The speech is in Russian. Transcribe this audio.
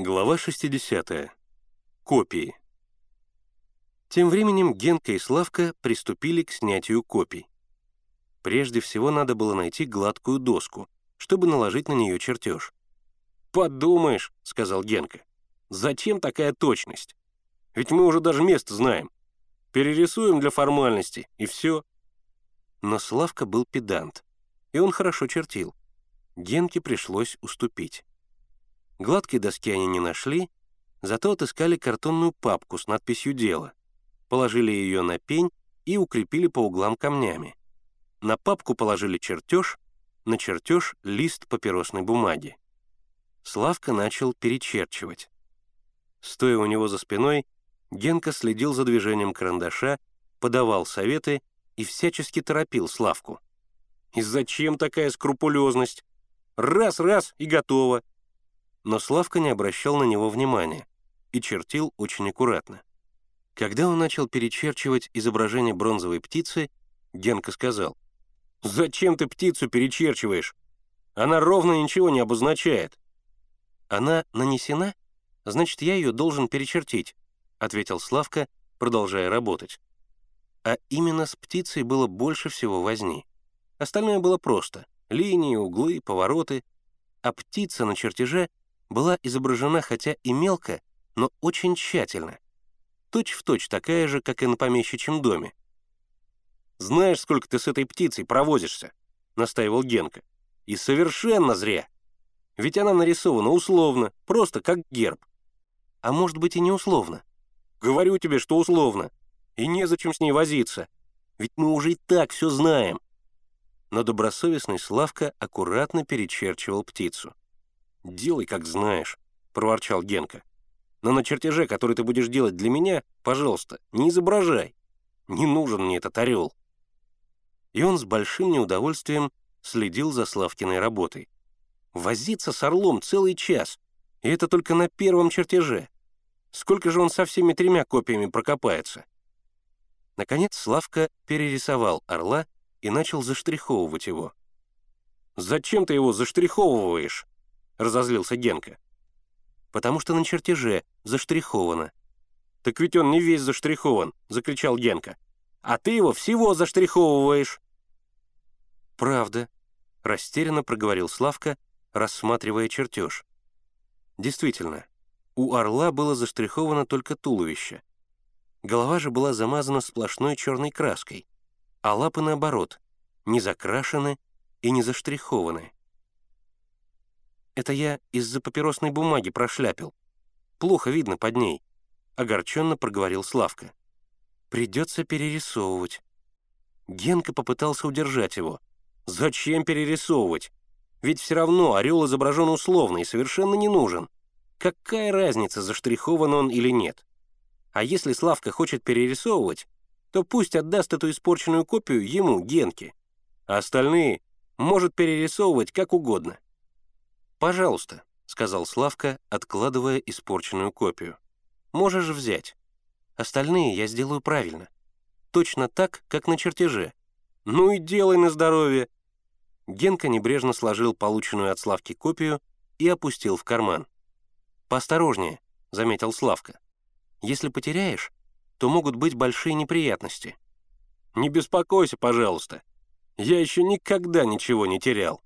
Глава 60. Копии. Тем временем Генка и Славка приступили к снятию копий. Прежде всего надо было найти гладкую доску, чтобы наложить на нее чертеж. «Подумаешь», — сказал Генка, — «зачем такая точность? Ведь мы уже даже место знаем. Перерисуем для формальности, и все». Но Славка был педант, и он хорошо чертил. Генке пришлось уступить. Гладкой доски они не нашли, зато отыскали картонную папку с надписью «Дело», положили ее на пень и укрепили по углам камнями. На папку положили чертеж, на чертеж — лист папиросной бумаги. Славка начал перечерчивать. Стоя у него за спиной, Генка следил за движением карандаша, подавал советы и всячески торопил Славку. «И зачем такая скрупулезность? Раз-раз и готово!» Но Славка не обращал на него внимания и чертил очень аккуратно. Когда он начал перечерчивать изображение бронзовой птицы, Генка сказал, «Зачем ты птицу перечерчиваешь? Она ровно ничего не обозначает». «Она нанесена? Значит, я ее должен перечертить», — ответил Славка, продолжая работать. А именно с птицей было больше всего возни. Остальное было просто — линии, углы, повороты, а птица на чертеже была изображена хотя и мелко, но очень тщательно. Точь в точь такая же, как и на помещичьем доме. «Знаешь, сколько ты с этой птицей провозишься?» — настаивал Генка. «И совершенно зря. Ведь она нарисована условно, просто как герб. А может быть и не условно. Говорю тебе, что условно. И незачем с ней возиться. Ведь мы уже и так все знаем». Но добросовестный Славка аккуратно перечерчивал птицу. «Делай, как знаешь», — проворчал Генка. «Но на чертеже, который ты будешь делать для меня, пожалуйста, не изображай. Не нужен мне этот орел». И он с большим неудовольствием следил за Славкиной работой. Возиться с орлом целый час, и это только на первом чертеже. Сколько же он со всеми тремя копиями прокопается? Наконец Славка перерисовал орла и начал заштриховывать его. «Зачем ты его заштриховываешь?» — разозлился Генка. «Потому что на чертеже заштриховано». «Так ведь он не весь заштрихован», — закричал Генка. «А ты его всего заштриховываешь». «Правда», — растерянно проговорил Славка, рассматривая чертеж. Действительно, у орла было заштриховано только туловище. Голова же была замазана сплошной черной краской, а лапы, наоборот, не закрашены и не заштрихованы. Это я из-за папиросной бумаги прошляпил. Плохо видно под ней», — огорченно проговорил Славка. «Придется перерисовывать». Генка попытался удержать его. «Зачем перерисовывать? Ведь все равно орел изображен условно и совершенно не нужен. Какая разница, заштрихован он или нет? А если Славка хочет перерисовывать, то пусть отдаст эту испорченную копию ему, Генке. А остальные может перерисовывать как угодно. «Пожалуйста», — сказал Славка, откладывая испорченную копию. «Можешь взять. Остальные я сделаю правильно. Точно так, как на чертеже. Ну и делай на здоровье». Генка небрежно сложил полученную от Славки копию и опустил в карман. «Поосторожнее», — заметил Славка. «Если потеряешь, то могут быть большие неприятности». «Не беспокойся, пожалуйста. Я еще никогда ничего не терял».